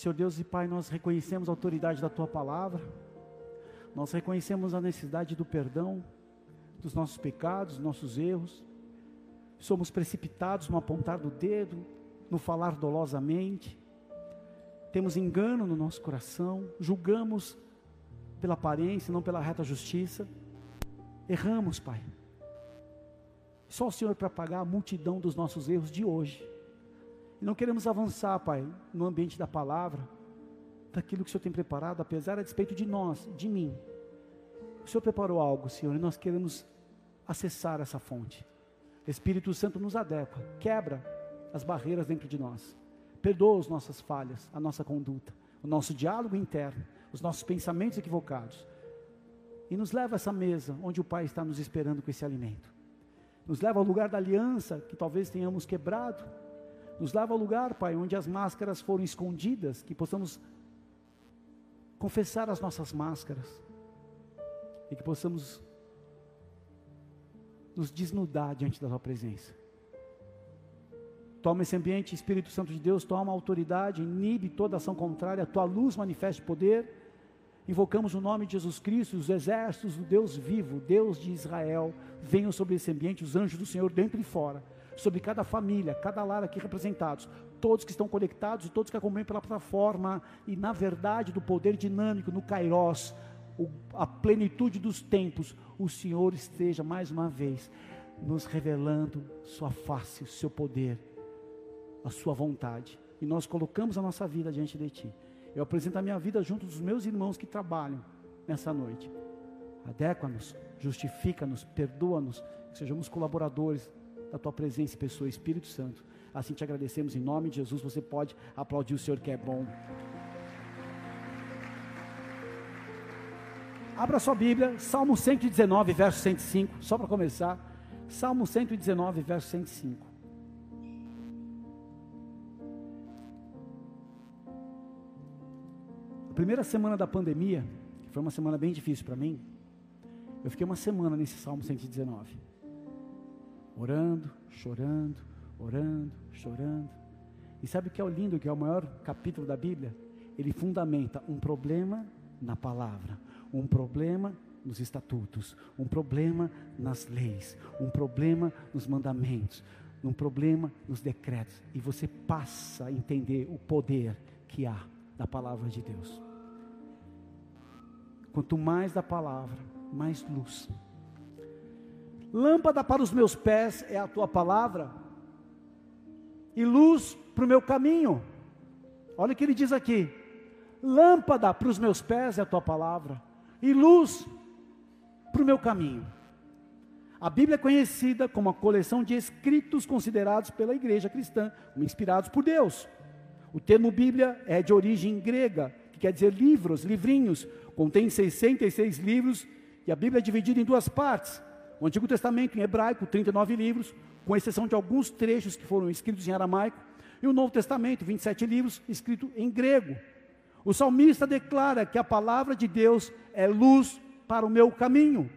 Senhor Deus e Pai, nós reconhecemos a autoridade da tua palavra, nós reconhecemos a necessidade do perdão dos nossos pecados, dos nossos erros, somos precipitados no apontar do dedo, no falar dolosamente, temos engano no nosso coração, julgamos pela aparência, não pela reta justiça, erramos, Pai. Só o Senhor para pagar a multidão dos nossos erros de hoje. E não queremos avançar, Pai, no ambiente da palavra, daquilo que o Senhor tem preparado, apesar a despeito de nós, de mim. O Senhor preparou algo, Senhor, e nós queremos acessar essa fonte. Espírito Santo nos adequa, quebra as barreiras dentro de nós, perdoa as nossas falhas, a nossa conduta, o nosso diálogo interno, os nossos pensamentos equivocados, e nos leva a essa mesa onde o Pai está nos esperando com esse alimento. Nos leva ao lugar da aliança que talvez tenhamos quebrado, nos leva ao lugar, Pai, onde as máscaras foram escondidas, que possamos confessar as nossas máscaras e que possamos nos desnudar diante da Tua presença. Toma esse ambiente, Espírito Santo de Deus, toma autoridade, inibe toda ação contrária, a Tua luz manifeste poder. Invocamos o nome de Jesus Cristo, os exércitos do Deus vivo, Deus de Israel, venham sobre esse ambiente, os anjos do Senhor dentro e fora sobre cada família, cada lar aqui representados, todos que estão conectados e todos que acompanham pela plataforma, e na verdade do poder dinâmico, no Kairos, o, a plenitude dos tempos, o Senhor esteja mais uma vez nos revelando Sua face, Seu poder, a Sua vontade. E nós colocamos a nossa vida diante de Ti. Eu apresento a minha vida junto dos meus irmãos que trabalham nessa noite. Adequa-nos, justifica-nos, perdoa-nos, que sejamos colaboradores da tua presença, pessoa, Espírito Santo. Assim te agradecemos em nome de Jesus. Você pode aplaudir o Senhor que é bom. Abra sua Bíblia, Salmo 119, verso 105, só para começar. Salmo 119, verso 105. A primeira semana da pandemia, que foi uma semana bem difícil para mim, eu fiquei uma semana nesse Salmo 119 orando, chorando, orando, chorando. E sabe o que é o lindo, que é o maior capítulo da Bíblia? Ele fundamenta um problema na palavra, um problema nos estatutos, um problema nas leis, um problema nos mandamentos, um problema nos decretos. E você passa a entender o poder que há da palavra de Deus. Quanto mais da palavra, mais luz. Lâmpada para os meus pés é a tua palavra, e luz para o meu caminho. Olha o que ele diz aqui: lâmpada para os meus pés é a tua palavra, e luz para o meu caminho. A Bíblia é conhecida como a coleção de escritos considerados pela igreja cristã como inspirados por Deus. O termo Bíblia é de origem grega, que quer dizer livros, livrinhos. Contém 66 livros e a Bíblia é dividida em duas partes. O Antigo Testamento em hebraico, 39 livros, com exceção de alguns trechos que foram escritos em aramaico, e o Novo Testamento, 27 livros, escrito em grego. O salmista declara que a palavra de Deus é luz para o meu caminho.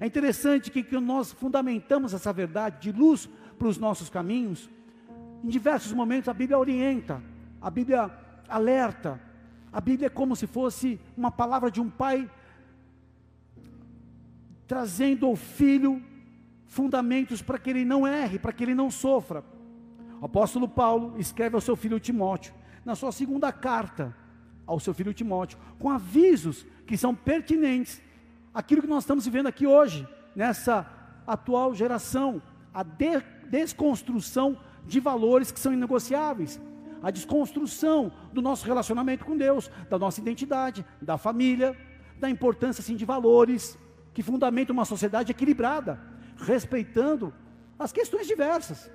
É interessante que, que nós fundamentamos essa verdade de luz para os nossos caminhos. Em diversos momentos a Bíblia orienta, a Bíblia alerta, a Bíblia é como se fosse uma palavra de um pai trazendo ao filho fundamentos para que ele não erre, para que ele não sofra. O apóstolo Paulo escreve ao seu filho Timóteo, na sua segunda carta ao seu filho Timóteo, com avisos que são pertinentes àquilo que nós estamos vivendo aqui hoje, nessa atual geração, a de desconstrução de valores que são inegociáveis, a desconstrução do nosso relacionamento com Deus, da nossa identidade, da família, da importância assim, de valores que fundamenta uma sociedade equilibrada, respeitando as questões diversas.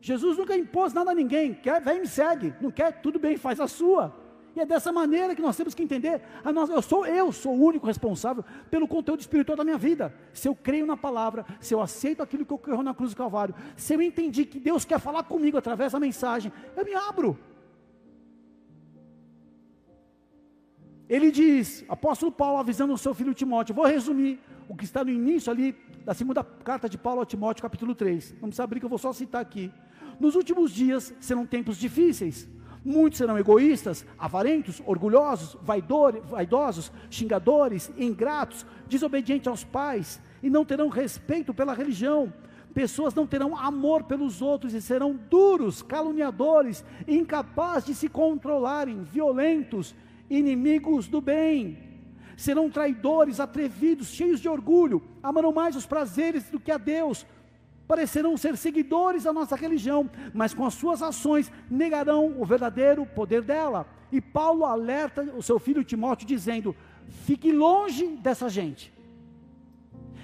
Jesus nunca impôs nada a ninguém, quer, vem me segue, não quer, tudo bem, faz a sua. E é dessa maneira que nós temos que entender. Nossa, eu, sou, eu sou o único responsável pelo conteúdo espiritual da minha vida. Se eu creio na palavra, se eu aceito aquilo que ocorreu na cruz do Calvário, se eu entendi que Deus quer falar comigo através da mensagem, eu me abro. Ele diz, apóstolo Paulo avisando o seu filho Timóteo, vou resumir o que está no início ali da segunda carta de Paulo a Timóteo, capítulo 3. Não precisa abrir que eu vou só citar aqui. Nos últimos dias serão tempos difíceis. Muitos serão egoístas, avarentos, orgulhosos, vaidosos, xingadores, ingratos, desobedientes aos pais, e não terão respeito pela religião. Pessoas não terão amor pelos outros e serão duros, caluniadores, incapazes de se controlarem, violentos, inimigos do bem. Serão traidores, atrevidos, cheios de orgulho, amarão mais os prazeres do que a Deus, parecerão ser seguidores da nossa religião, mas com as suas ações negarão o verdadeiro poder dela. E Paulo alerta o seu filho Timóteo dizendo: fique longe dessa gente.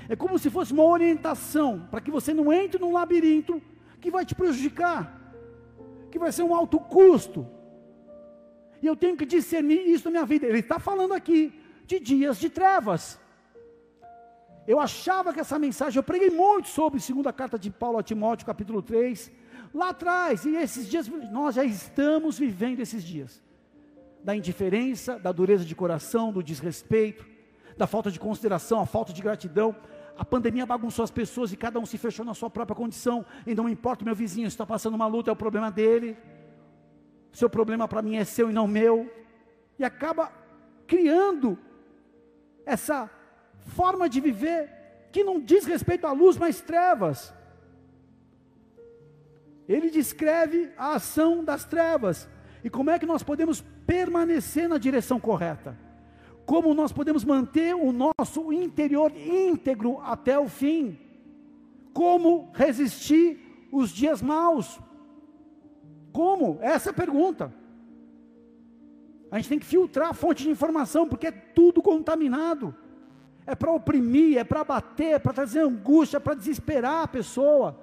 É como se fosse uma orientação para que você não entre num labirinto que vai te prejudicar, que vai ser um alto custo. E eu tenho que discernir isso na minha vida. Ele está falando aqui de dias de trevas. Eu achava que essa mensagem, eu preguei muito sobre a segunda carta de Paulo a Timóteo, capítulo 3, lá atrás, e esses dias, nós já estamos vivendo esses dias, da indiferença, da dureza de coração, do desrespeito, da falta de consideração, a falta de gratidão, a pandemia bagunçou as pessoas e cada um se fechou na sua própria condição, e não importa meu vizinho, está passando uma luta, é o problema dele, seu problema para mim é seu e não meu, e acaba criando essa forma de viver que não diz respeito à luz, mas trevas. Ele descreve a ação das trevas e como é que nós podemos permanecer na direção correta. Como nós podemos manter o nosso interior íntegro até o fim. Como resistir os dias maus. Como? Essa é a pergunta. A gente tem que filtrar a fonte de informação, porque é tudo contaminado é para oprimir, é para bater, é para trazer angústia, é para desesperar a pessoa.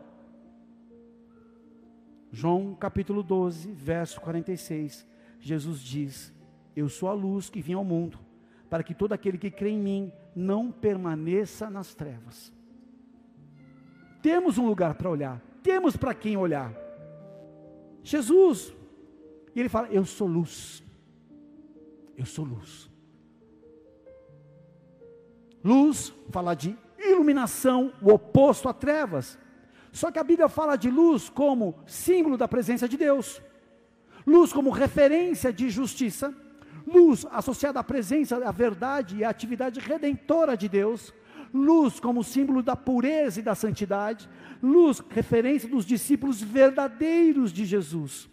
João capítulo 12, verso 46, Jesus diz: Eu sou a luz que vim ao mundo, para que todo aquele que crê em mim não permaneça nas trevas. Temos um lugar para olhar, temos para quem olhar. Jesus, e ele fala: Eu sou luz, eu sou luz. Luz fala de iluminação, o oposto a trevas. Só que a Bíblia fala de luz como símbolo da presença de Deus, luz como referência de justiça, luz associada à presença, à verdade e à atividade redentora de Deus, luz como símbolo da pureza e da santidade, luz, referência dos discípulos verdadeiros de Jesus.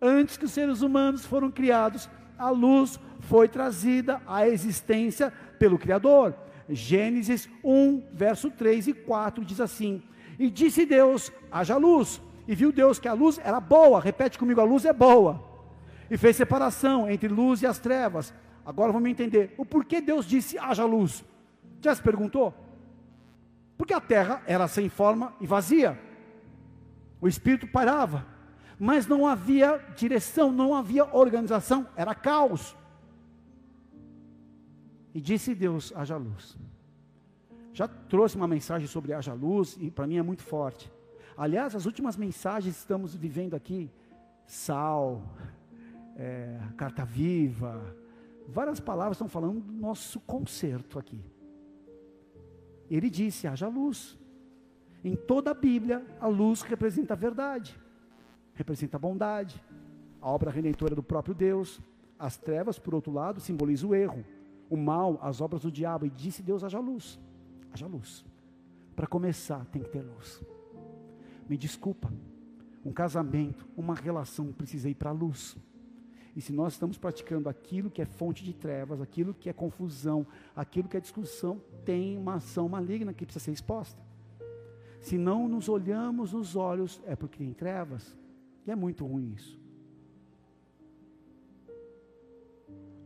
Antes que os seres humanos foram criados, a luz foi trazida à existência pelo Criador. Gênesis 1, verso 3 e 4 diz assim: E disse Deus: haja luz. E viu Deus que a luz era boa, repete comigo: a luz é boa. E fez separação entre luz e as trevas. Agora vamos entender o porquê Deus disse: haja luz. Já se perguntou? Porque a terra era sem forma e vazia. O espírito parava, mas não havia direção, não havia organização, era caos. E disse Deus: haja luz. Já trouxe uma mensagem sobre haja luz e para mim é muito forte. Aliás, as últimas mensagens que estamos vivendo aqui, sal, é, carta viva, várias palavras estão falando do nosso concerto aqui. Ele disse: haja luz. Em toda a Bíblia, a luz representa a verdade, representa a bondade, a obra redentora do próprio Deus. As trevas, por outro lado, simbolizam o erro, o mal, as obras do diabo, e disse Deus: haja luz, haja luz. Para começar, tem que ter luz. Me desculpa, um casamento, uma relação precisa ir para a luz. E se nós estamos praticando aquilo que é fonte de trevas, aquilo que é confusão, aquilo que é discussão, tem uma ação maligna que precisa ser exposta. Se não nos olhamos nos olhos, é porque tem trevas. E é muito ruim isso.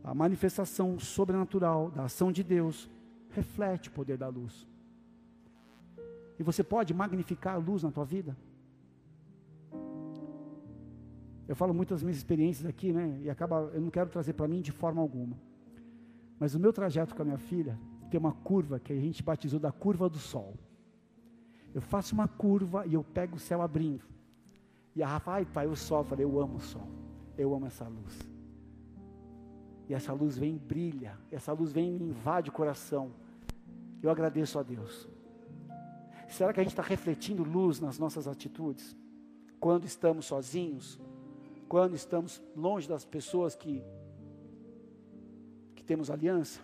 a manifestação sobrenatural da ação de Deus reflete o poder da luz. E você pode magnificar a luz na tua vida? Eu falo muitas minhas experiências aqui, né? E acaba, eu não quero trazer para mim de forma alguma. Mas o meu trajeto com a minha filha tem uma curva que a gente batizou da curva do sol. Eu faço uma curva e eu pego o céu abrindo. E a Rafa, ai pai, o sol. Eu falei, eu amo o sol. Eu amo essa luz. E essa luz vem brilha, essa luz vem e invade o coração. Eu agradeço a Deus. Será que a gente está refletindo luz nas nossas atitudes? Quando estamos sozinhos? Quando estamos longe das pessoas que, que temos aliança.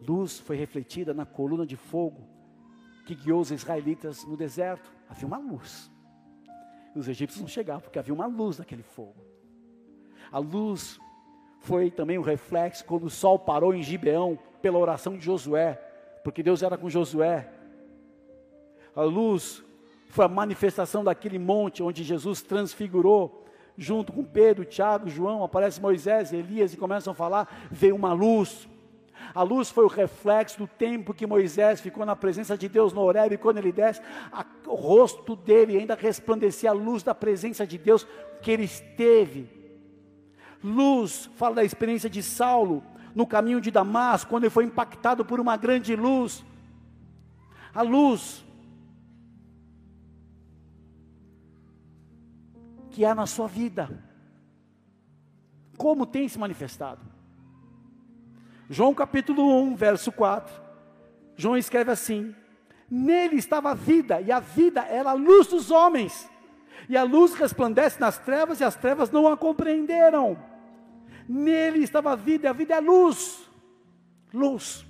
Luz foi refletida na coluna de fogo que guiou os israelitas no deserto. Havia uma luz. Os egípcios não chegavam, porque havia uma luz naquele fogo. A luz foi também um reflexo quando o sol parou em Gibeão, pela oração de Josué, porque Deus era com Josué. A luz foi a manifestação daquele monte onde Jesus transfigurou, junto com Pedro, Tiago, João, aparece Moisés, Elias e começam a falar, veio uma luz. A luz foi o reflexo do tempo que Moisés ficou na presença de Deus no Horeb, e quando ele desce, a, o rosto dele ainda resplandecia a luz da presença de Deus que ele esteve. Luz fala da experiência de Saulo no caminho de Damasco, quando ele foi impactado por uma grande luz. A luz que há na sua vida. Como tem se manifestado? João capítulo 1, verso 4. João escreve assim: Nele estava a vida, e a vida era a luz dos homens. E a luz resplandece nas trevas, e as trevas não a compreenderam. Nele estava a vida, e a vida é a luz. Luz.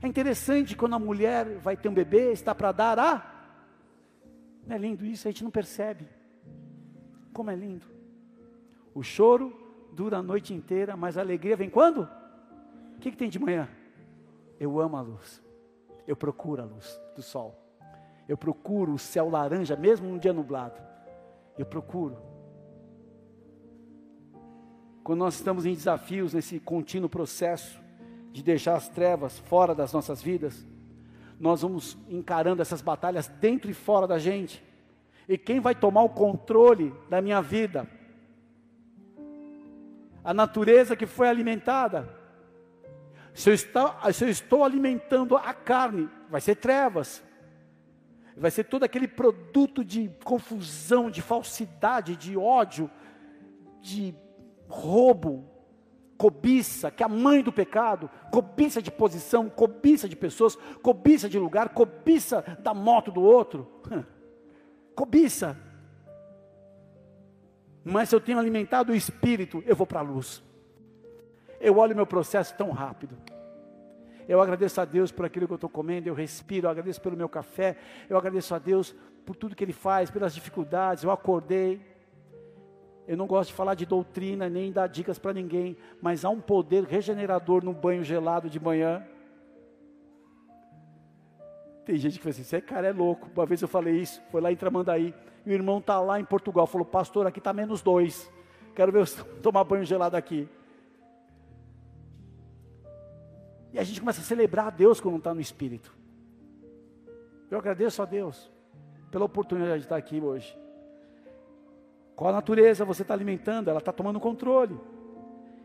É interessante quando a mulher vai ter um bebê, está para dar a. Não é lindo isso? A gente não percebe. Como é lindo. O choro dura a noite inteira, mas a alegria vem quando? O que, que tem de manhã? Eu amo a luz. Eu procuro a luz do sol. Eu procuro o céu laranja, mesmo num dia nublado. Eu procuro. Quando nós estamos em desafios, nesse contínuo processo de deixar as trevas fora das nossas vidas, nós vamos encarando essas batalhas dentro e fora da gente. E quem vai tomar o controle da minha vida? A natureza que foi alimentada. Se eu, se eu estou alimentando a carne, vai ser trevas. Vai ser todo aquele produto de confusão, de falsidade, de ódio, de roubo, cobiça, que é a mãe do pecado, cobiça de posição, cobiça de pessoas, cobiça de lugar, cobiça da moto do outro cobiça. Mas se eu tenho alimentado o espírito, eu vou para a luz. Eu olho meu processo tão rápido. Eu agradeço a Deus por aquilo que eu estou comendo, eu respiro, eu agradeço pelo meu café, eu agradeço a Deus por tudo que Ele faz, pelas dificuldades. Eu acordei. Eu não gosto de falar de doutrina, nem dar dicas para ninguém, mas há um poder regenerador no banho gelado de manhã. Tem gente que fala assim, você cara é louco. Uma vez eu falei isso, foi lá em Tramandaí. E o irmão está lá em Portugal, falou, pastor, aqui está menos dois. Quero ver eu tomar banho gelado aqui. E a gente começa a celebrar a Deus quando está no Espírito. Eu agradeço a Deus pela oportunidade de estar aqui hoje. Qual a natureza você está alimentando? Ela está tomando controle.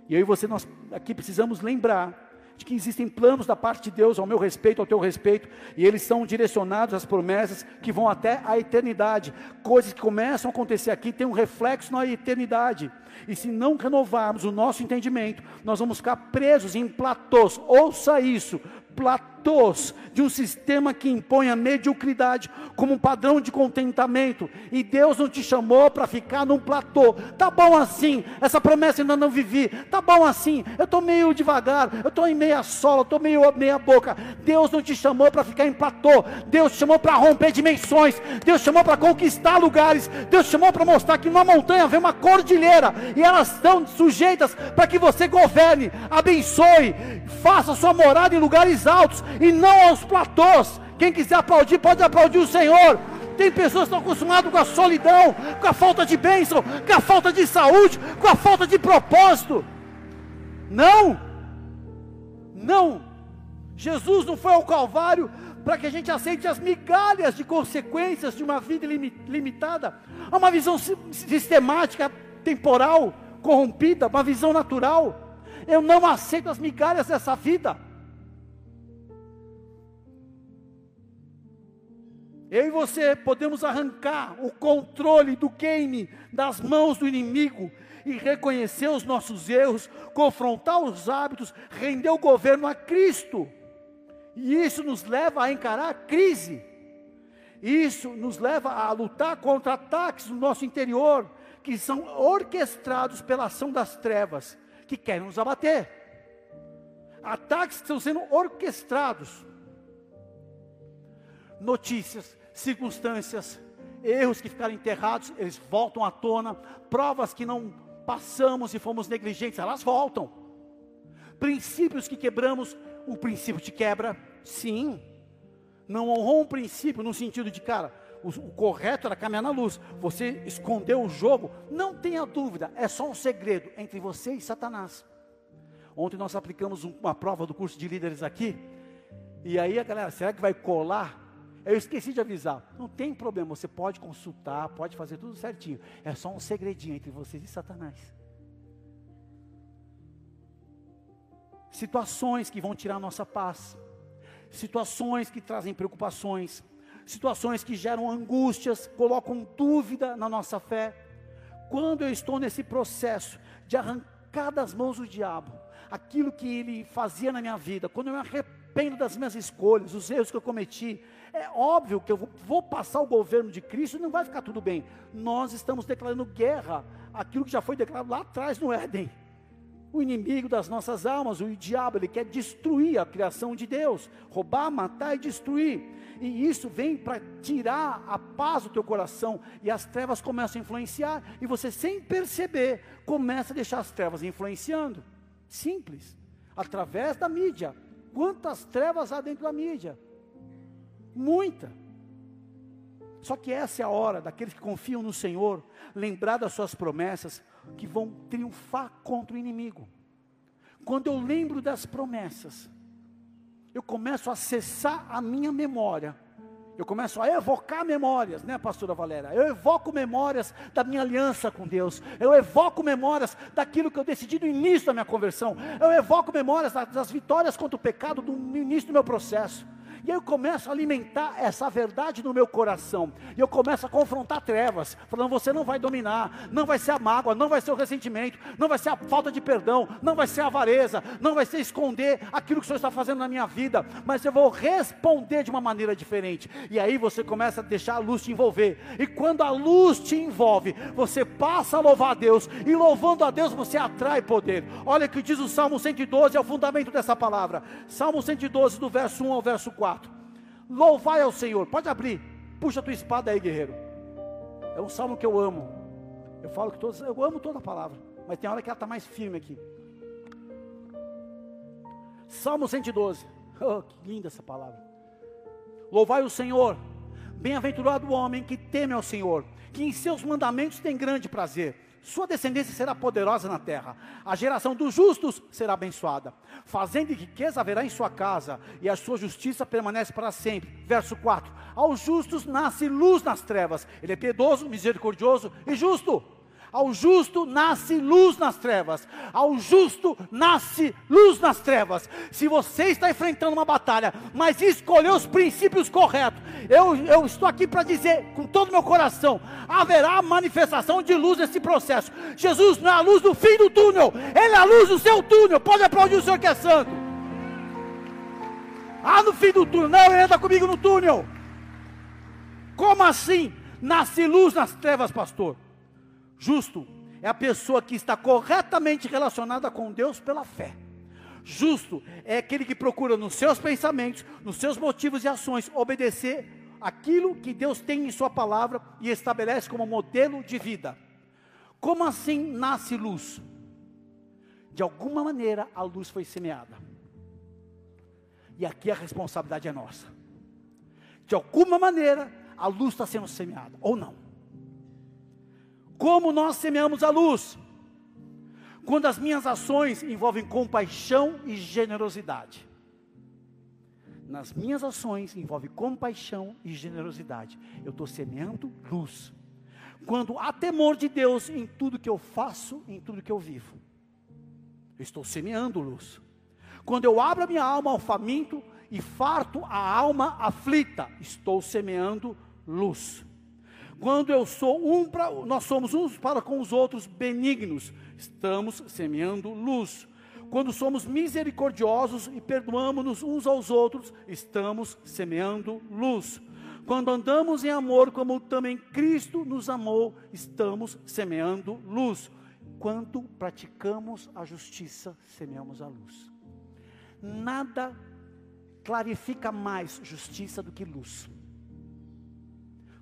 E eu e você, nós aqui precisamos lembrar de que existem planos da parte de Deus ao meu respeito, ao teu respeito, e eles são direcionados às promessas que vão até a eternidade. Coisas que começam a acontecer aqui têm um reflexo na eternidade. E se não renovarmos o nosso entendimento, nós vamos ficar presos em platôs. Ouça isso: platôs de um sistema que impõe a mediocridade como um padrão de contentamento. E Deus não te chamou para ficar num platô. Tá bom assim, essa promessa ainda não vivi. Tá bom assim, eu estou meio devagar, eu estou em meia sola, estou meio meia boca. Deus não te chamou para ficar em platô. Deus te chamou para romper dimensões. Deus te chamou para conquistar lugares. Deus te chamou para mostrar que numa montanha vem uma cordilheira e elas estão sujeitas para que você governe, abençoe, faça sua morada em lugares altos e não aos platôs. Quem quiser aplaudir, pode aplaudir o Senhor. Tem pessoas que estão acostumadas com a solidão, com a falta de bênção, com a falta de saúde, com a falta de propósito. Não, não. Jesus não foi ao Calvário para que a gente aceite as migalhas de consequências de uma vida limitada. Há uma visão sistemática, temporal, corrompida, uma visão natural. Eu não aceito as migalhas dessa vida. Eu e você podemos arrancar o controle do game das mãos do inimigo e reconhecer os nossos erros, confrontar os hábitos, render o governo a Cristo. E isso nos leva a encarar a crise. Isso nos leva a lutar contra ataques no nosso interior, que são orquestrados pela ação das trevas, que querem nos abater. Ataques que estão sendo orquestrados. Notícias, circunstâncias, erros que ficaram enterrados, eles voltam à tona, provas que não passamos e fomos negligentes, elas voltam. Princípios que quebramos, o princípio te quebra, sim não honrou um princípio no sentido de, cara, o, o, correto era caminhar na luz. Você escondeu o jogo, não tenha dúvida, é só um segredo entre você e Satanás. Ontem nós aplicamos uma prova do curso de líderes aqui, e aí a galera, será que vai colar? Eu esqueci de avisar, não tem problema, você pode consultar, pode fazer tudo certinho. É só um segredinho entre vocês e Satanás. Situações que vão tirar nossa paz situações que trazem preocupações, situações que geram angústias, colocam dúvida na nossa fé. Quando eu estou nesse processo de arrancar das mãos do diabo aquilo que ele fazia na minha vida, quando eu me arrependo das minhas escolhas, os erros que eu cometi, é óbvio que eu vou passar o governo de Cristo e não vai ficar tudo bem. Nós estamos declarando guerra aquilo que já foi declarado lá atrás no Éden o inimigo das nossas almas, o diabo, ele quer destruir a criação de Deus, roubar, matar e destruir. E isso vem para tirar a paz do teu coração, e as trevas começam a influenciar, e você, sem perceber, começa a deixar as trevas influenciando. Simples, através da mídia. Quantas trevas há dentro da mídia? Muita. Só que essa é a hora daqueles que confiam no Senhor, lembrar das suas promessas, que vão triunfar contra o inimigo. Quando eu lembro das promessas, eu começo a acessar a minha memória. Eu começo a evocar memórias, né, pastora Valéria? Eu evoco memórias da minha aliança com Deus. Eu evoco memórias daquilo que eu decidi no início da minha conversão. Eu evoco memórias das vitórias contra o pecado no início do meu processo. E eu começo a alimentar essa verdade no meu coração. E eu começo a confrontar trevas, falando: você não vai dominar, não vai ser a mágoa, não vai ser o ressentimento, não vai ser a falta de perdão, não vai ser a avareza, não vai ser esconder aquilo que o Senhor está fazendo na minha vida, mas eu vou responder de uma maneira diferente. E aí você começa a deixar a luz te envolver. E quando a luz te envolve, você passa a louvar a Deus, e louvando a Deus você atrai poder. Olha o que diz o Salmo 112, é o fundamento dessa palavra. Salmo 112, do verso 1 ao verso 4. Louvai ao Senhor. Pode abrir. Puxa a tua espada aí, guerreiro. É um salmo que eu amo. Eu falo que todos, eu amo toda a palavra, mas tem hora que ela está mais firme aqui. Salmo 112. Oh, que linda essa palavra. Louvai o Senhor. Bem-aventurado o homem que teme ao Senhor, que em seus mandamentos tem grande prazer. Sua descendência será poderosa na terra. A geração dos justos será abençoada. Fazendo e riqueza haverá em sua casa, e a sua justiça permanece para sempre. Verso 4: Aos justos nasce luz nas trevas. Ele é piedoso, misericordioso e justo. Ao justo nasce luz nas trevas. Ao justo nasce luz nas trevas. Se você está enfrentando uma batalha, mas escolheu os princípios corretos, eu, eu estou aqui para dizer com todo o meu coração: haverá manifestação de luz nesse processo. Jesus não é a luz do fim do túnel, Ele é a luz do seu túnel. Pode aplaudir o Senhor que é santo. Ah, no fim do túnel, não, ele anda comigo no túnel. Como assim? Nasce luz nas trevas, pastor. Justo é a pessoa que está corretamente relacionada com Deus pela fé. Justo é aquele que procura nos seus pensamentos, nos seus motivos e ações, obedecer aquilo que Deus tem em Sua palavra e estabelece como modelo de vida. Como assim nasce luz? De alguma maneira a luz foi semeada. E aqui a responsabilidade é nossa. De alguma maneira a luz está sendo semeada, ou não. Como nós semeamos a luz? Quando as minhas ações envolvem compaixão e generosidade. Nas minhas ações envolve compaixão e generosidade. Eu estou semeando luz. Quando há temor de Deus em tudo que eu faço, em tudo que eu vivo. Eu estou semeando luz. Quando eu abro a minha alma ao faminto e farto a alma aflita, estou semeando luz. Quando eu sou um para, nós somos uns para com os outros benignos, estamos semeando luz. Quando somos misericordiosos e perdoamos-nos uns aos outros, estamos semeando luz. Quando andamos em amor, como também Cristo nos amou, estamos semeando luz. Quando praticamos a justiça, semeamos a luz. Nada clarifica mais justiça do que luz.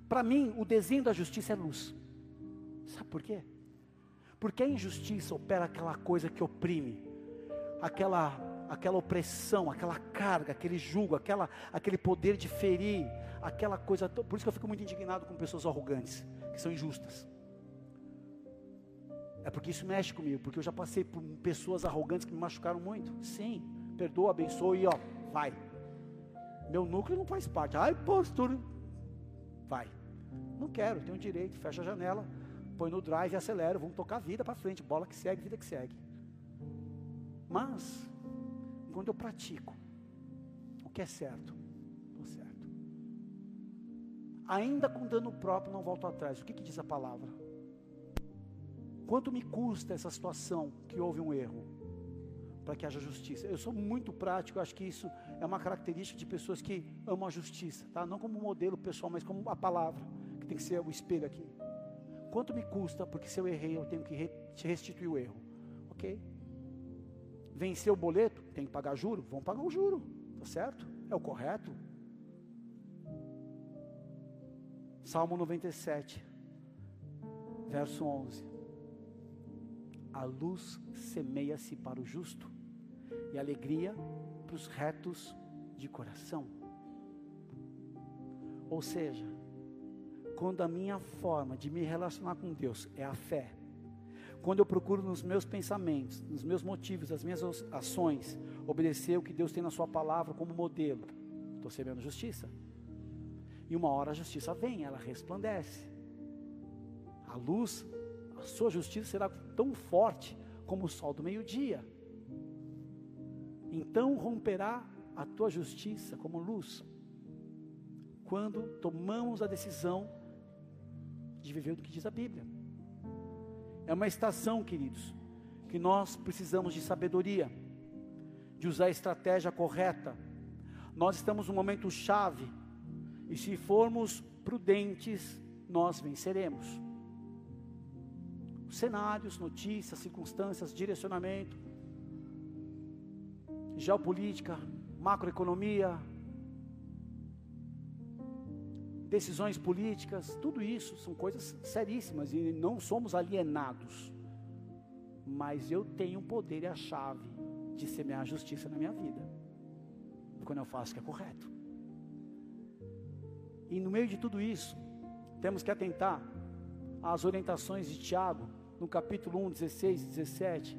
Para mim, o desenho da justiça é luz. Sabe por quê? Porque a injustiça opera aquela coisa que oprime, aquela aquela opressão, aquela carga, aquele jugo, aquela, aquele poder de ferir, aquela coisa. Por isso que eu fico muito indignado com pessoas arrogantes, que são injustas. É porque isso mexe comigo, porque eu já passei por pessoas arrogantes que me machucaram muito. Sim, perdoa, abençoa e ó, vai. Meu núcleo não faz parte. Ai, pastor, vai. Não quero, tenho direito, fecha a janela, põe no drive e acelera, vamos tocar a vida para frente, bola que segue, vida que segue. Mas, quando eu pratico o que é certo, estou certo. Ainda com dano próprio, não volto atrás. O que, que diz a palavra? Quanto me custa essa situação que houve um erro? Para que haja justiça. Eu sou muito prático, acho que isso é uma característica de pessoas que amam a justiça, tá? Não como modelo pessoal, mas como a palavra que tem que ser o espelho aqui. Quanto me custa, porque se eu errei, eu tenho que restituir o erro. Ok? Vencer o boleto, tem que pagar juro? Vamos pagar o juro, tá certo? É o correto. Salmo 97, verso 11. A luz semeia-se para o justo, e alegria os retos de coração. Ou seja, quando a minha forma de me relacionar com Deus é a fé, quando eu procuro nos meus pensamentos, nos meus motivos, nas minhas ações, obedecer o que Deus tem na Sua palavra como modelo, estou recebendo justiça. E uma hora a justiça vem, ela resplandece. A luz, a sua justiça será tão forte como o sol do meio-dia. Então romperá a tua justiça como luz. Quando tomamos a decisão de viver o que diz a Bíblia. É uma estação, queridos, que nós precisamos de sabedoria, de usar a estratégia correta. Nós estamos num momento chave, e se formos prudentes, nós venceremos. Cenários, notícias, circunstâncias, direcionamento, geopolítica, macroeconomia, decisões políticas, tudo isso são coisas seríssimas e não somos alienados. Mas eu tenho o poder e a chave de semear a justiça na minha vida, quando eu faço o que é correto. E no meio de tudo isso, temos que atentar às orientações de Tiago, no capítulo 1, 16 e 17,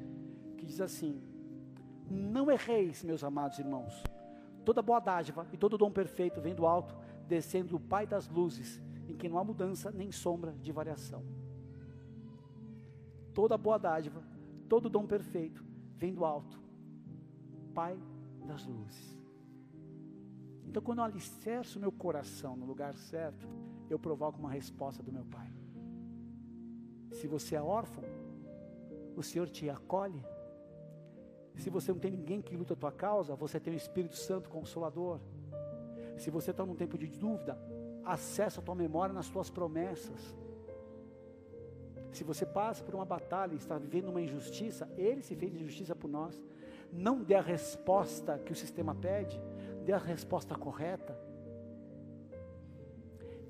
que diz assim: Não erreis, meus amados irmãos, toda boa dádiva e todo dom perfeito vem do alto descendo do Pai das luzes, em que não há mudança nem sombra de variação. Toda boa dádiva, todo dom perfeito vem do alto, Pai das luzes. Então, quando eu alicerço meu coração no lugar certo, eu provoco uma resposta do meu Pai. Se você é órfão, o Senhor te acolhe. Se você não tem ninguém que luta a tua causa, você tem o Espírito Santo Consolador. Se você está num tempo de dúvida, acessa a tua memória nas tuas promessas. Se você passa por uma batalha e está vivendo uma injustiça, Ele se fez injustiça por nós. Não dê a resposta que o sistema pede, dê a resposta correta.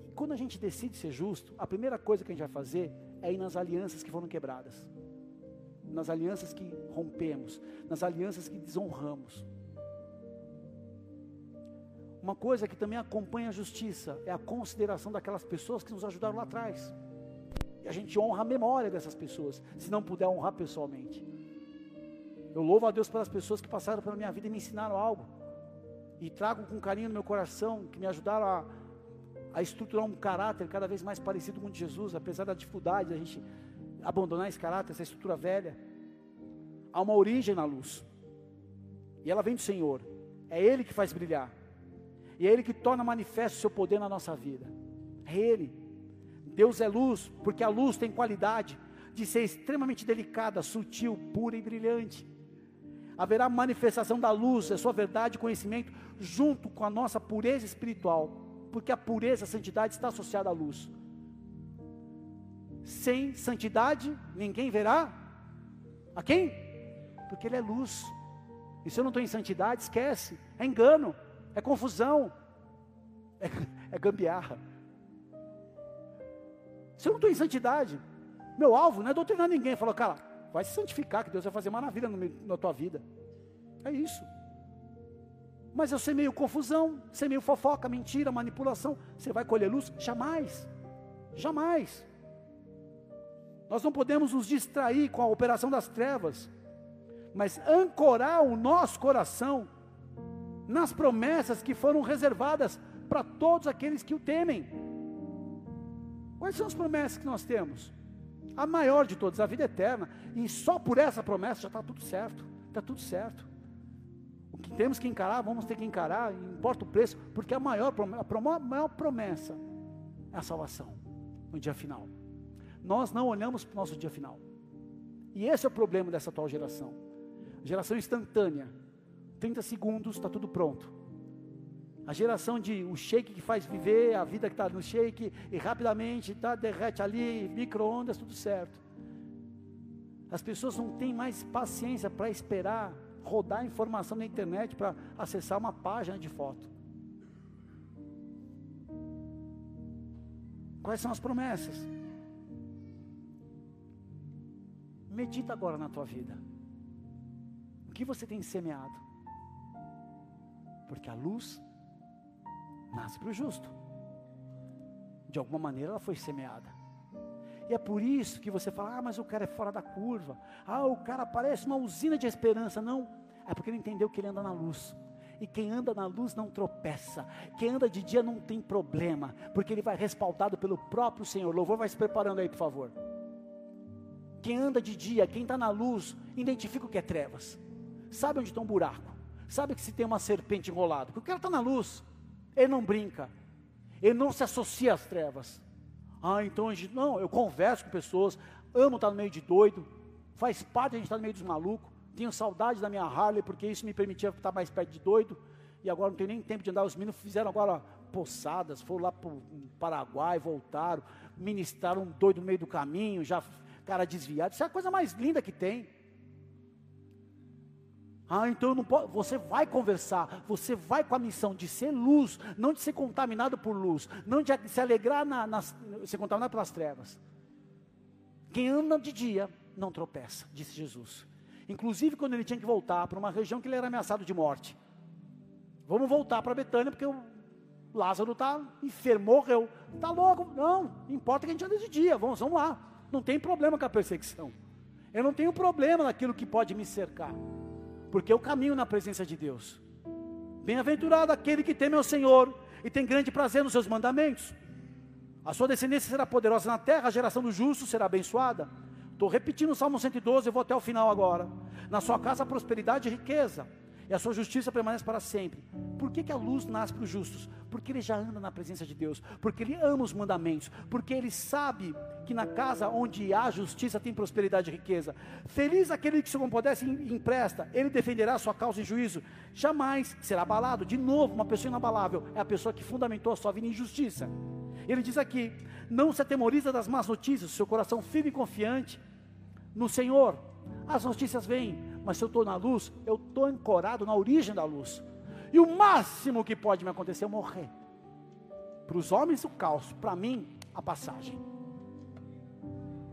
E quando a gente decide ser justo, a primeira coisa que a gente vai fazer é ir nas alianças que foram quebradas, nas alianças que rompemos, nas alianças que desonramos. Uma coisa que também acompanha a justiça é a consideração daquelas pessoas que nos ajudaram lá atrás. E a gente honra a memória dessas pessoas, se não puder honrar pessoalmente. Eu louvo a Deus pelas pessoas que passaram pela minha vida e me ensinaram algo. E trago com carinho no meu coração, que me ajudaram a, a estruturar um caráter cada vez mais parecido com o de Jesus, apesar da dificuldade da gente abandonar esse caráter, essa estrutura velha. Há uma origem na luz. E ela vem do Senhor. É Ele que faz brilhar. E é Ele que torna manifesto o seu poder na nossa vida. É Ele. Deus é luz, porque a luz tem qualidade de ser extremamente delicada, sutil, pura e brilhante. Haverá manifestação da luz, a sua verdade e conhecimento, junto com a nossa pureza espiritual, Porque a pureza, a santidade está associada à luz. Sem santidade, ninguém verá a quem? Porque ele é luz. E se eu não estou em santidade, esquece. É engano, é confusão, é, é gambiarra. Se eu não estou em santidade, meu alvo não é doutrinar ninguém. Falou, cara, vai se santificar, que Deus vai fazer maravilha no, na tua vida. É isso. Mas eu sei meio confusão, sei meio fofoca, mentira, manipulação. Você vai colher luz? Jamais. Jamais. Nós não podemos nos distrair com a operação das trevas, mas ancorar o nosso coração nas promessas que foram reservadas para todos aqueles que o temem. Quais são as promessas que nós temos? A maior de todas, a vida eterna. E só por essa promessa já está tudo certo. Está tudo certo. O que temos que encarar, vamos ter que encarar, importa o preço, porque a maior, a maior promessa é a salvação no dia final. Nós não olhamos para o nosso dia final. E esse é o problema dessa atual geração. Geração instantânea. 30 segundos, está tudo pronto. A geração de o shake que faz viver, a vida que está no shake, e rapidamente tá, derrete ali, micro-ondas, tudo certo. As pessoas não têm mais paciência para esperar rodar informação na internet para acessar uma página de foto. Quais são as promessas? Medita agora na tua vida. O que você tem semeado? Porque a luz nasce para o justo. De alguma maneira ela foi semeada. E é por isso que você fala: ah, mas o cara é fora da curva. Ah, o cara parece uma usina de esperança. Não, é porque ele entendeu que ele anda na luz. E quem anda na luz não tropeça. Quem anda de dia não tem problema, porque ele vai respaldado pelo próprio Senhor. Louvor vai se preparando aí, por favor. Quem anda de dia, quem está na luz, identifica o que é trevas. Sabe onde está um buraco. Sabe que se tem uma serpente enrolada. Porque o cara está na luz. Ele não brinca. Ele não se associa às trevas. Ah, então a gente, não, eu converso com pessoas, amo estar no meio de doido, faz parte a gente estar no meio dos malucos, tenho saudade da minha Harley, porque isso me permitia estar mais perto de doido, e agora não tenho nem tempo de andar, os meninos fizeram agora poçadas, foram lá para o Paraguai, voltaram, ministraram um doido no meio do caminho, já cara desviado, isso é a coisa mais linda que tem. Ah, então não pode, você vai conversar, você vai com a missão de ser luz, não de ser contaminado por luz, não de se alegrar na, nas, ser contaminado pelas trevas. Quem anda de dia não tropeça, disse Jesus. Inclusive quando ele tinha que voltar para uma região que ele era ameaçado de morte. Vamos voltar para Betânia porque o Lázaro está enfermo, morreu. Está louco? Não, importa que a gente ande de dia, vamos, vamos lá. Não tem problema com a perseguição. Eu não tenho problema naquilo que pode me cercar porque eu caminho na presença de Deus. Bem-aventurado aquele que teme ao Senhor e tem grande prazer nos seus mandamentos. A sua descendência será poderosa na terra, a geração dos justos será abençoada. Estou repetindo o Salmo 112, eu vou até o final agora. Na sua casa, prosperidade e riqueza e a sua justiça permanece para sempre. Por que, que a luz nasce para os justos? Porque ele já anda na presença de Deus, porque ele ama os mandamentos, porque ele sabe que na casa onde há justiça tem prosperidade e riqueza. Feliz aquele que se compadece empresta, ele defenderá a sua causa em juízo, jamais será abalado. De novo, uma pessoa inabalável é a pessoa que fundamentou a sua vida em justiça. Ele diz aqui: não se atemoriza das más notícias, seu coração firme e confiante no Senhor. As notícias vêm, mas se eu estou na luz, eu estou ancorado na origem da luz. E o máximo que pode me acontecer é morrer. Para os homens, o caos, para mim, a passagem.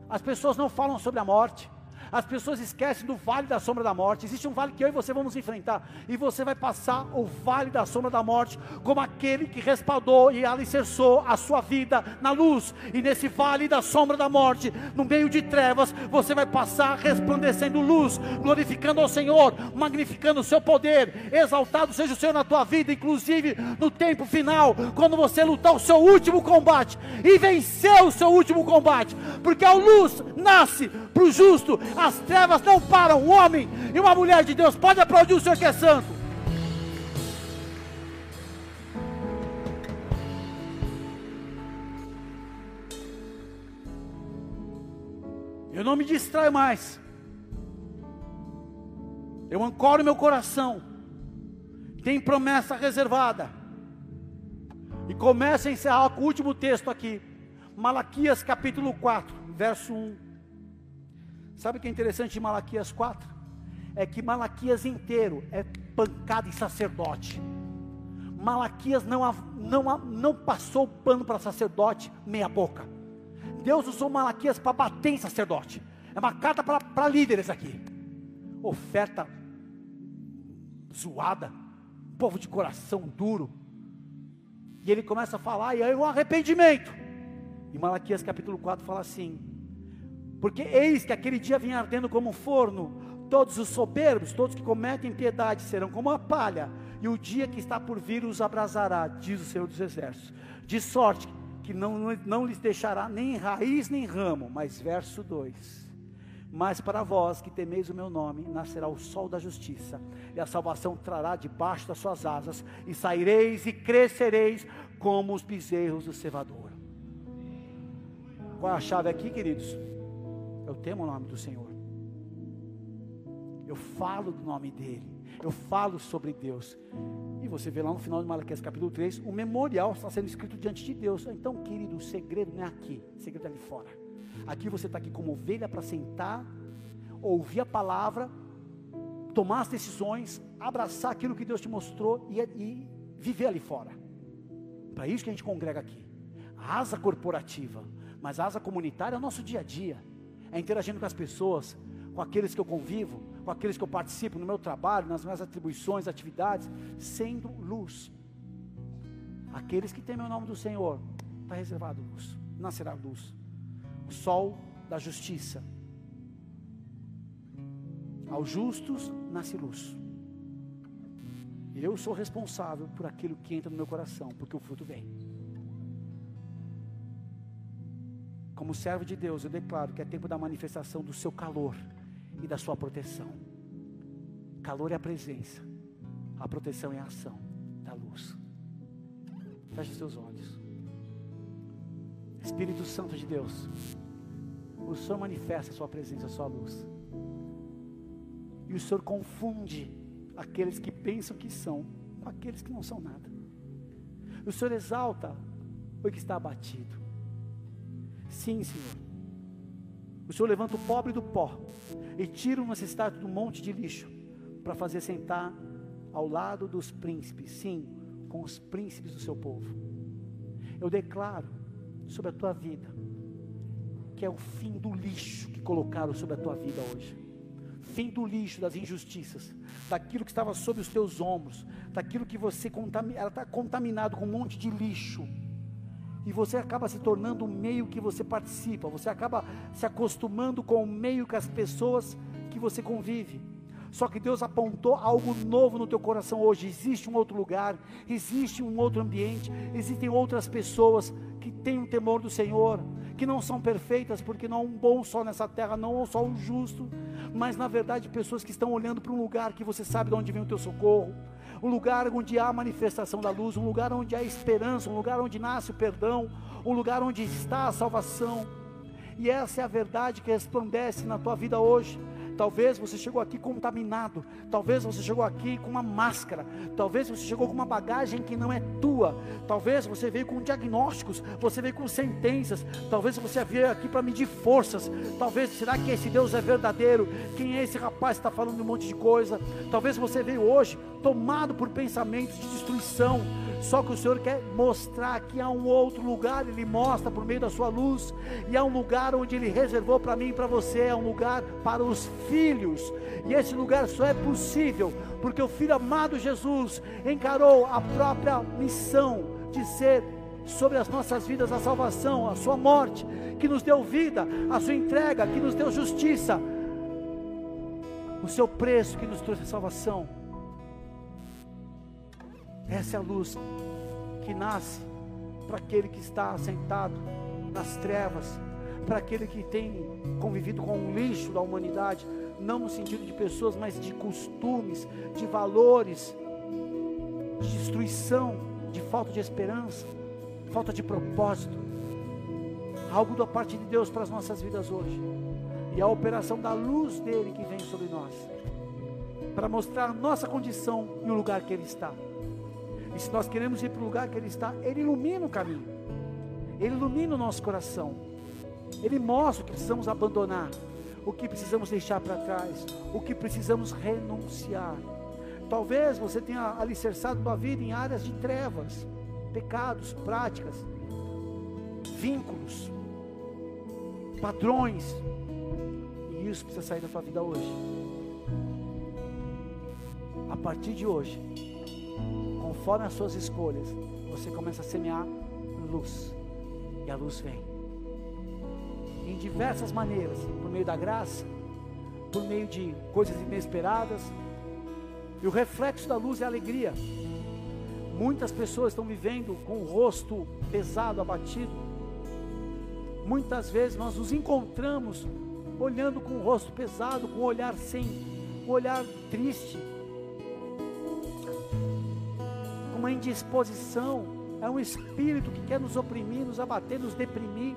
As pessoas não falam sobre a morte, as pessoas esquecem do vale da sombra da morte. Existe um vale que eu e você vamos enfrentar. E você vai passar o vale da sombra da morte como aquele que respaldou e alicerçou a sua vida na luz. E nesse vale da sombra da morte, no meio de trevas, você vai passar resplandecendo luz, glorificando ao Senhor, magnificando o seu poder. Exaltado seja o Senhor na tua vida, inclusive no tempo final, quando você lutar o seu último combate e vencer o seu último combate. Porque a luz nasce para o justo, as trevas não param. Um homem e uma mulher de Deus, pode aplaudir o Senhor que é santo. Eu não me distraio mais. Eu ancoro meu coração. Tem promessa reservada. E começa a encerrar com o último texto aqui. Malaquias capítulo 4, verso 1. Sabe o que é interessante em Malaquias 4? É que Malaquias inteiro é pancada em sacerdote. Malaquias não, não, não passou o pano para sacerdote meia boca. Deus usou Malaquias para bater em sacerdote. É uma carta para líderes aqui. Oferta zoada, povo de coração duro. E ele começa a falar, e aí um arrependimento. E Malaquias capítulo 4 fala assim: Porque eis que aquele dia vinha ardendo como um forno, todos os soberbos, todos que cometem piedade serão como a palha, e o dia que está por vir os abrasará, diz o Senhor dos Exércitos. De sorte que não, não lhes deixará nem raiz nem ramo. Mas verso 2: mas para vós que temeis o meu nome, nascerá o sol da justiça, e a salvação trará debaixo das suas asas, e saireis e crescereis como os bezerros do cevador. Qual é a chave aqui, queridos? Eu temo o nome do Senhor. Eu falo do nome dEle. Eu falo sobre Deus. E você vê lá no final de Malaquias capítulo 3, o memorial está sendo escrito diante de Deus. Então, querido, o segredo não é aqui, o segredo é ali fora. Aqui você está aqui como ovelha para sentar, ouvir a palavra, tomar as decisões, abraçar aquilo que Deus te mostrou e, e viver ali fora. Para isso que a gente congrega aqui. A asa corporativa, mas a asa comunitária é o nosso dia a dia. É interagindo com as pessoas, com aqueles que eu convivo, com aqueles que eu participo no meu trabalho, nas minhas atribuições, atividades, sendo luz. Aqueles que temem o nome do Senhor, está reservado luz, nascerá luz o sol da justiça. Aos justos nasce luz. Eu sou responsável por aquilo que entra no meu coração, porque o fruto vem. Como servo de Deus, eu declaro que é tempo da manifestação do seu calor e da sua proteção. Calor é a presença, a proteção é a ação da luz. Feche seus olhos. Espírito Santo de Deus, o Senhor manifesta a sua presença, a sua luz. E o Senhor confunde aqueles que pensam que são com aqueles que não são nada. O Senhor exalta o que está abatido. Sim, Senhor. O Senhor levanta o pobre do pó e tira o necessitado do monte de lixo para fazer sentar ao lado dos príncipes, sim, com os príncipes do seu povo. Eu declaro sobre a tua vida, que é o fim do lixo que colocaram sobre a tua vida hoje. Fim do lixo, das injustiças, daquilo que estava sobre os teus ombros, daquilo que você está contaminado com um monte de lixo. E você acaba se tornando o meio que você participa, você acaba se acostumando com o meio que as pessoas que você convive. Só que Deus apontou algo novo no teu coração hoje. Existe um outro lugar, existe um outro ambiente, existem outras pessoas que têm o temor do Senhor, que não são perfeitas, porque não há um bom só nessa terra, não há só um justo, mas na verdade pessoas que estão olhando para um lugar que você sabe de onde vem o teu socorro, um lugar onde há manifestação da luz, um lugar onde há esperança, um lugar onde nasce o perdão, um lugar onde está a salvação. E essa é a verdade que resplandece na tua vida hoje. Talvez você chegou aqui contaminado, talvez você chegou aqui com uma máscara, talvez você chegou com uma bagagem que não é tua, talvez você veio com diagnósticos, você veio com sentenças, talvez você veio aqui para medir forças, talvez será que esse Deus é verdadeiro? Quem é esse rapaz que está falando um monte de coisa? Talvez você veio hoje tomado por pensamentos de destruição, só que o Senhor quer mostrar que há um outro lugar, Ele mostra por meio da sua luz, e há um lugar onde Ele reservou para mim e para você, é um lugar para os filhos, e esse lugar só é possível porque o Filho amado Jesus encarou a própria missão de ser sobre as nossas vidas a salvação, a sua morte, que nos deu vida, a sua entrega, que nos deu justiça, o seu preço que nos trouxe a salvação. Essa é a luz que nasce para aquele que está sentado nas trevas, para aquele que tem convivido com o lixo da humanidade, não no sentido de pessoas, mas de costumes, de valores, de destruição, de falta de esperança, falta de propósito. Algo da parte de Deus para as nossas vidas hoje. E a operação da luz dele que vem sobre nós, para mostrar nossa condição e o lugar que ele está. E se nós queremos ir para o lugar que Ele está, Ele ilumina o caminho. Ele ilumina o nosso coração. Ele mostra o que precisamos abandonar, o que precisamos deixar para trás, o que precisamos renunciar. Talvez você tenha alicerçado sua vida em áreas de trevas, pecados, práticas, vínculos, padrões. E isso precisa sair da sua vida hoje. A partir de hoje, conforme as suas escolhas, você começa a semear luz. E a luz vem. Em diversas maneiras, por meio da graça, por meio de coisas inesperadas. E o reflexo da luz é alegria. Muitas pessoas estão vivendo com o rosto pesado, abatido. Muitas vezes nós nos encontramos olhando com o rosto pesado, com o olhar sem, um olhar triste, uma indisposição. É um espírito que quer nos oprimir, nos abater, nos deprimir.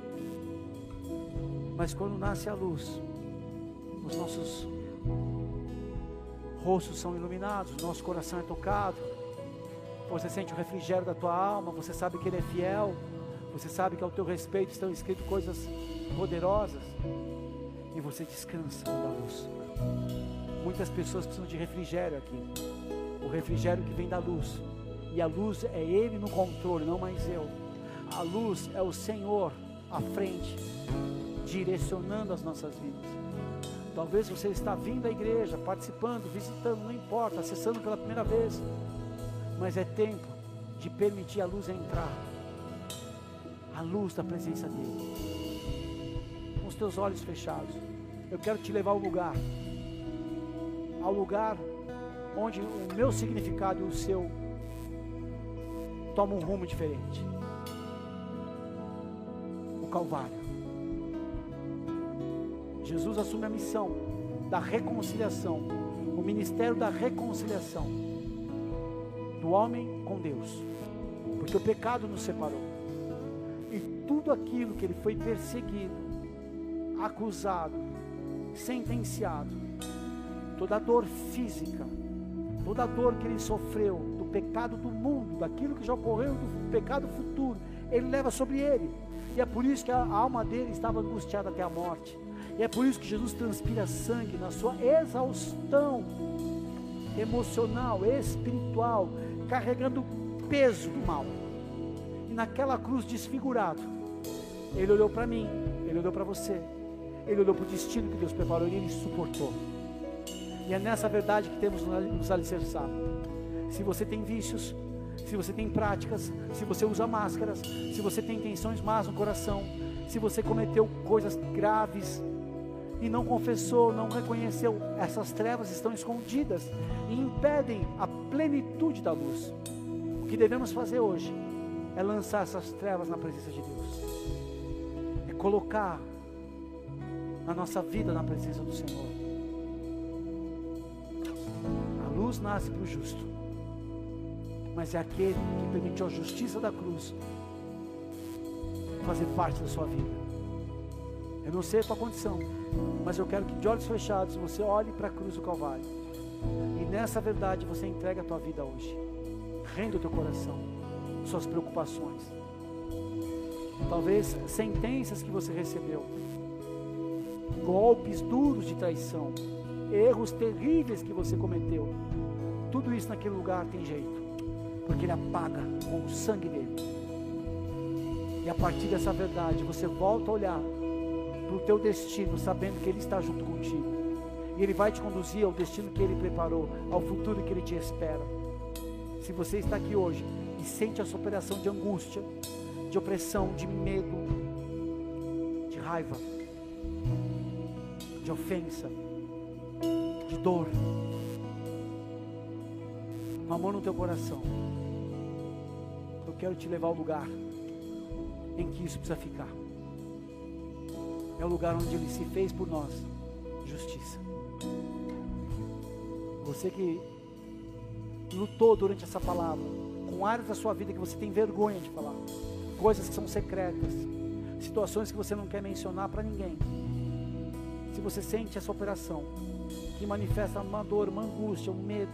Mas quando nasce a luz, os nossos rostos são iluminados, nosso coração é tocado. Você sente o refrigério da tua alma, você sabe que Ele é fiel, você sabe que ao teu respeito estão escritas coisas poderosas, e você descansa da luz. Muitas pessoas precisam de refrigério aqui, o refrigério que vem da luz, e a luz é Ele no controle, não mais eu. A luz é o Senhor à frente, direcionando as nossas vidas. Talvez você está vindo à igreja, participando, visitando, não importa, acessando pela primeira vez mas é tempo de permitir a luz entrar a luz da presença dEle. Com os teus olhos fechados, eu quero te levar ao lugar ao lugar onde o meu significado e o seu tomam um rumo diferente o Calvário. Jesus assume a missão da reconciliação, o ministério da reconciliação do homem com Deus, porque o pecado nos separou. E tudo aquilo que ele foi perseguido, acusado, sentenciado, toda a dor física, toda a dor que ele sofreu pecado do mundo, daquilo que já ocorreu do pecado futuro, ele leva sobre ele. E é por isso que a alma dele estava angustiada até a morte. E é por isso que Jesus transpira sangue na sua exaustão emocional, espiritual, carregando o peso do mal. E naquela cruz desfigurado, ele olhou para mim, ele olhou para você, ele olhou para o destino que Deus preparou e ele suportou. E é nessa verdade que temos nos alicerçar. Se você tem vícios, se você tem práticas, se você usa máscaras, se você tem intenções más no coração, se você cometeu coisas graves e não confessou, não reconheceu, essas trevas estão escondidas e impedem a plenitude da luz. O que devemos fazer hoje é lançar essas trevas na presença de Deus, é colocar a nossa vida na presença do Senhor. A luz nasce para o justo, mas é aquele que permitiu a justiça da cruz fazer parte da sua vida. Eu não sei a tua condição, mas eu quero que de olhos fechados você olhe para a cruz do Calvário. E nessa verdade você entrega a tua vida hoje. Renda o teu coração, suas preocupações. Talvez sentenças que você recebeu, golpes duros de traição, erros terríveis que você cometeu. Tudo isso naquele lugar tem jeito, porque ele apaga com o sangue dele. E a partir dessa verdade você volta a olhar para o teu destino, sabendo que Ele está junto contigo. E Ele vai te conduzir ao destino que Ele preparou, ao futuro que Ele te espera. Se você está aqui hoje e sente essa operação de angústia, de opressão, de medo, de raiva, de ofensa, de dor, um amor no teu coração, eu quero te levar ao lugar em que isso precisa ficar é o lugar onde Ele se fez por nós justiça. Você que lutou durante essa palavra, com áreas da sua vida que você tem vergonha de falar, coisas que são secretas, situações que você não quer mencionar para ninguém. Se você sente essa operação, que manifesta uma dor, uma angústia, um medo,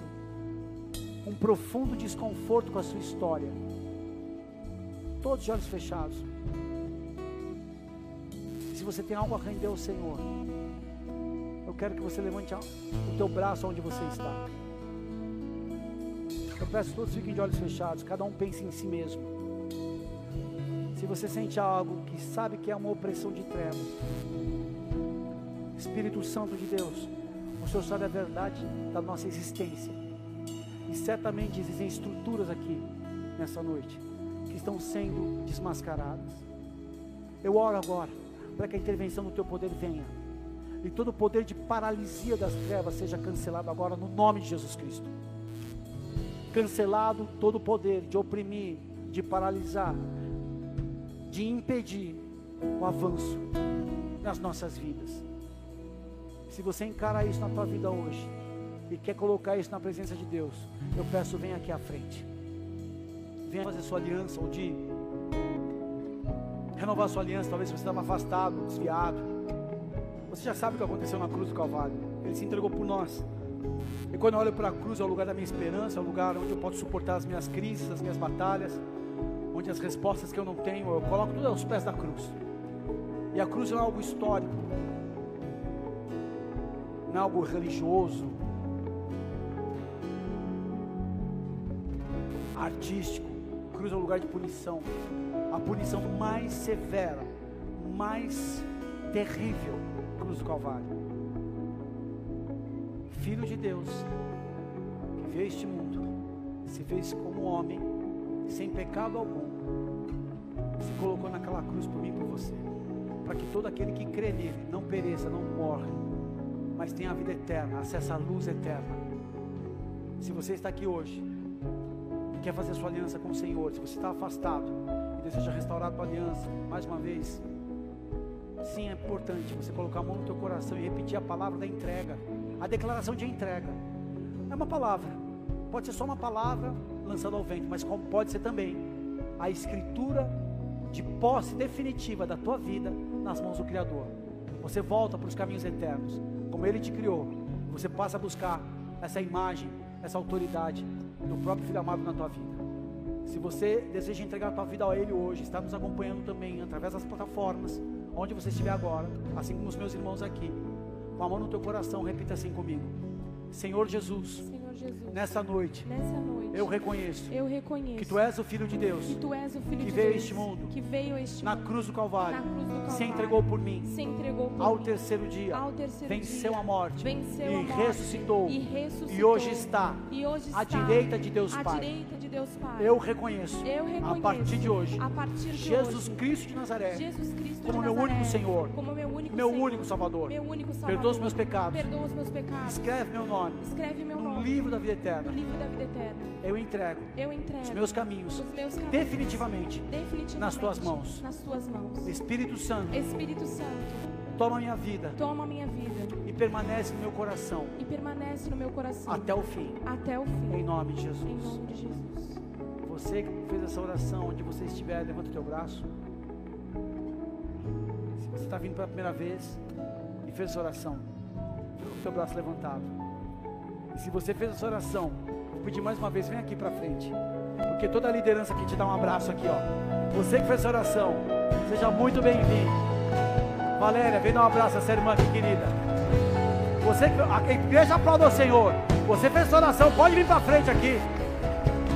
um profundo desconforto com a sua história. Todos de olhos fechados. Se você tem algo a render ao Senhor, eu quero que você levante o teu braço onde você está. Eu peço que todos fiquem de olhos fechados, cada um pense em si mesmo. Se você sente algo que sabe que é uma opressão de trevas, Espírito Santo de Deus, o Senhor sabe a verdade da nossa existência. E certamente existem estruturas aqui, nessa noite, que estão sendo desmascaradas. Eu oro agora, para que a intervenção do Teu poder venha. E todo o poder de paralisia das trevas seja cancelado agora, no nome de Jesus Cristo. Cancelado todo o poder de oprimir, de paralisar, de impedir o avanço nas nossas vidas. Se você encara isso na tua vida hoje e quer colocar isso na presença de Deus, eu peço, venha aqui à frente. Venha fazer sua aliança ou de renovar sua aliança. Talvez você estava afastado, desviado. Você já sabe o que aconteceu na cruz do Calvário. Ele se entregou por nós. E quando eu olho para a cruz, é o lugar da minha esperança, é o lugar onde eu posso suportar as minhas crises, as minhas batalhas, onde as respostas que eu não tenho, eu coloco tudo aos pés da cruz. E a cruz é algo histórico não é algo religioso, artístico. Cruz é um lugar de punição, a punição mais severa, mais terrível, cruz do Calvário. Filho de Deus, que veio este mundo, se fez como homem, sem pecado algum, se colocou naquela cruz por mim e por você, para que todo aquele que crê nele não pereça, não morra, mas tem a vida eterna, acessa a luz eterna. Se você está aqui hoje quer fazer sua aliança com o Senhor, se você está afastado e deseja restaurar a sua aliança, mais uma vez, sim, é importante você colocar a mão no teu coração e repetir a palavra da entrega, a declaração de entrega. É uma palavra, pode ser só uma palavra lançada ao vento, mas pode ser também a escritura de posse definitiva da tua vida nas mãos do Criador. Você volta para os caminhos eternos como Ele te criou, você passa a buscar essa imagem, essa autoridade do próprio Filho amado na tua vida. Se você deseja entregar a tua vida a Ele hoje, está nos acompanhando também através das plataformas, onde você estiver agora, assim como os meus irmãos aqui, com a mão no teu coração, repita assim comigo: Senhor Jesus. Jesus. Nessa noite. Nessa noite. Eu reconheço. Eu reconheço. Que tu és o filho de Deus. Que tu és o filho que de veio Deus. Este mundo, que veio este na cruz do Calvário. Na cruz do Calvário. Se entregou por mim. Se entregou por ao mim. terceiro dia. Ao terceiro venceu dia. a morte. Venceu e a morte. ressuscitou. E ressuscitou. E hoje está. E hoje à está. direita de Deus à Pai. direita de Deus Pai. Eu reconheço. Eu reconheço. A partir de hoje. A partir de Jesus hoje. Cristo de Nazaré. Jesus Cristo como meu único Senhor. Como meu único meu Senhor. único Salvador. Meu único Salvador. Perdoa os meus pecados. Perdoa os meus pecados. Escreve meu nome. Escreve meu no nome. livro da vida eterna. No livro da vida eterna. Eu entrego. Eu entrego. Os meus caminhos. Os meus caminhos. Definitivamente. Definitivamente. Nas tuas mãos. Nas tuas mãos. Espírito Santo. Espírito Santo. Toma minha vida. Toma minha vida. E permanece no meu coração. E permanece no meu coração. Até o fim. Até o fim. Em nome de Jesus. Em nome de Jesus. Você que fez essa oração, onde você estiver, levanta o teu braço. Você está vindo pela primeira vez e fez essa oração, fica com o teu braço levantado. E se você fez essa oração, vou pedir mais uma vez, vem aqui para frente. Porque toda a liderança aqui te dá um abraço aqui, ó. Você que fez essa oração, seja muito bem-vindo. Valéria, vem dar um abraço a essa irmã aqui, querida. Você que a igreja aplauda o Senhor. Você fez essa oração, pode vir para frente aqui.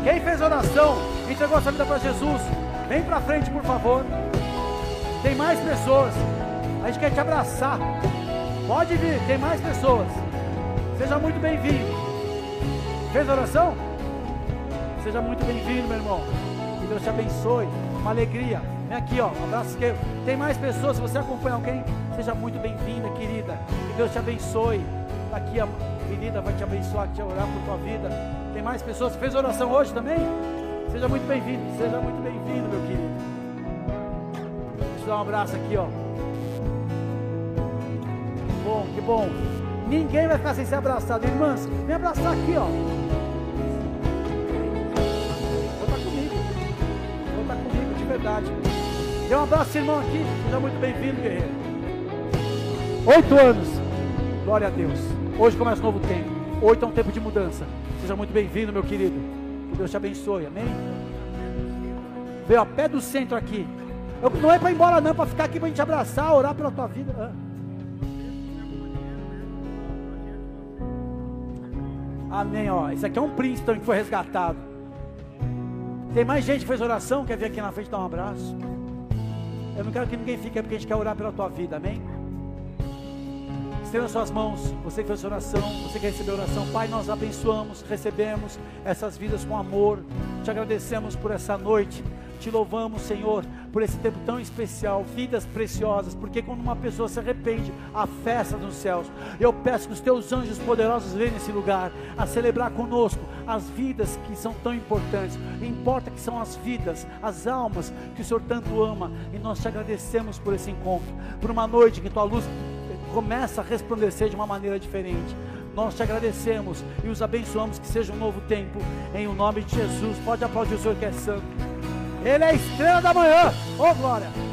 Quem fez oração, entregou a sua vida para Jesus, vem para frente, por favor. Tem mais pessoas. A gente quer te abraçar. Pode vir, tem mais pessoas. Seja muito bem-vindo. Fez oração? Seja muito bem-vindo, meu irmão. Que Deus te abençoe. Uma alegria. Vem aqui, ó. Um abraço esquerdo. Tem mais pessoas. Se você acompanha alguém, seja muito bem-vinda, querida. Que Deus te abençoe. Tá aqui a querida vai te abençoar, te orar por tua vida. Tem mais pessoas? Fez oração hoje também? Seja muito bem-vindo. Seja muito bem-vindo, meu querido. Deixa eu dar um abraço aqui, ó. Que bom. Ninguém vai ficar sem ser abraçado. Irmãs, vem abraçar aqui, ó. Conta comigo. Conta comigo, de verdade. Dê um abraço, irmão, aqui. Seja muito bem-vindo, guerreiro. Oito anos. Glória a Deus. Hoje começa um novo tempo. Oito é um tempo de mudança. Seja muito bem-vindo, meu querido. Que Deus te abençoe, amém? Veio a pé do centro aqui. Eu, não é para ir embora, não, é para ficar aqui para a gente abraçar, orar pela tua vida. Ah. Amém, ó. Isso aqui é um príncipe que foi resgatado. Tem mais gente que fez oração, quer vir aqui na frente dar um abraço. Eu não quero que ninguém fique, é porque a gente quer orar pela tua vida, amém? Estenda suas mãos, você que fez oração, você que recebeu oração, Pai, nós abençoamos, recebemos essas vidas com amor, te agradecemos por essa noite, te louvamos, Senhor, por esse tempo tão especial, vidas preciosas, porque quando uma pessoa se arrepende, a festa dos céus. Eu peço que os teus anjos poderosos venham nesse lugar a celebrar conosco as vidas que são tão importantes. Importa que são as vidas, as almas que o Senhor tanto ama, e nós te agradecemos por esse encontro, por uma noite que tua luz começa a resplandecer de uma maneira diferente. Nós te agradecemos e os abençoamos que seja um novo tempo, em o nome de Jesus. Pode aplaudir o Senhor que é santo. Ele é a estrela da manhã. Oh, glória!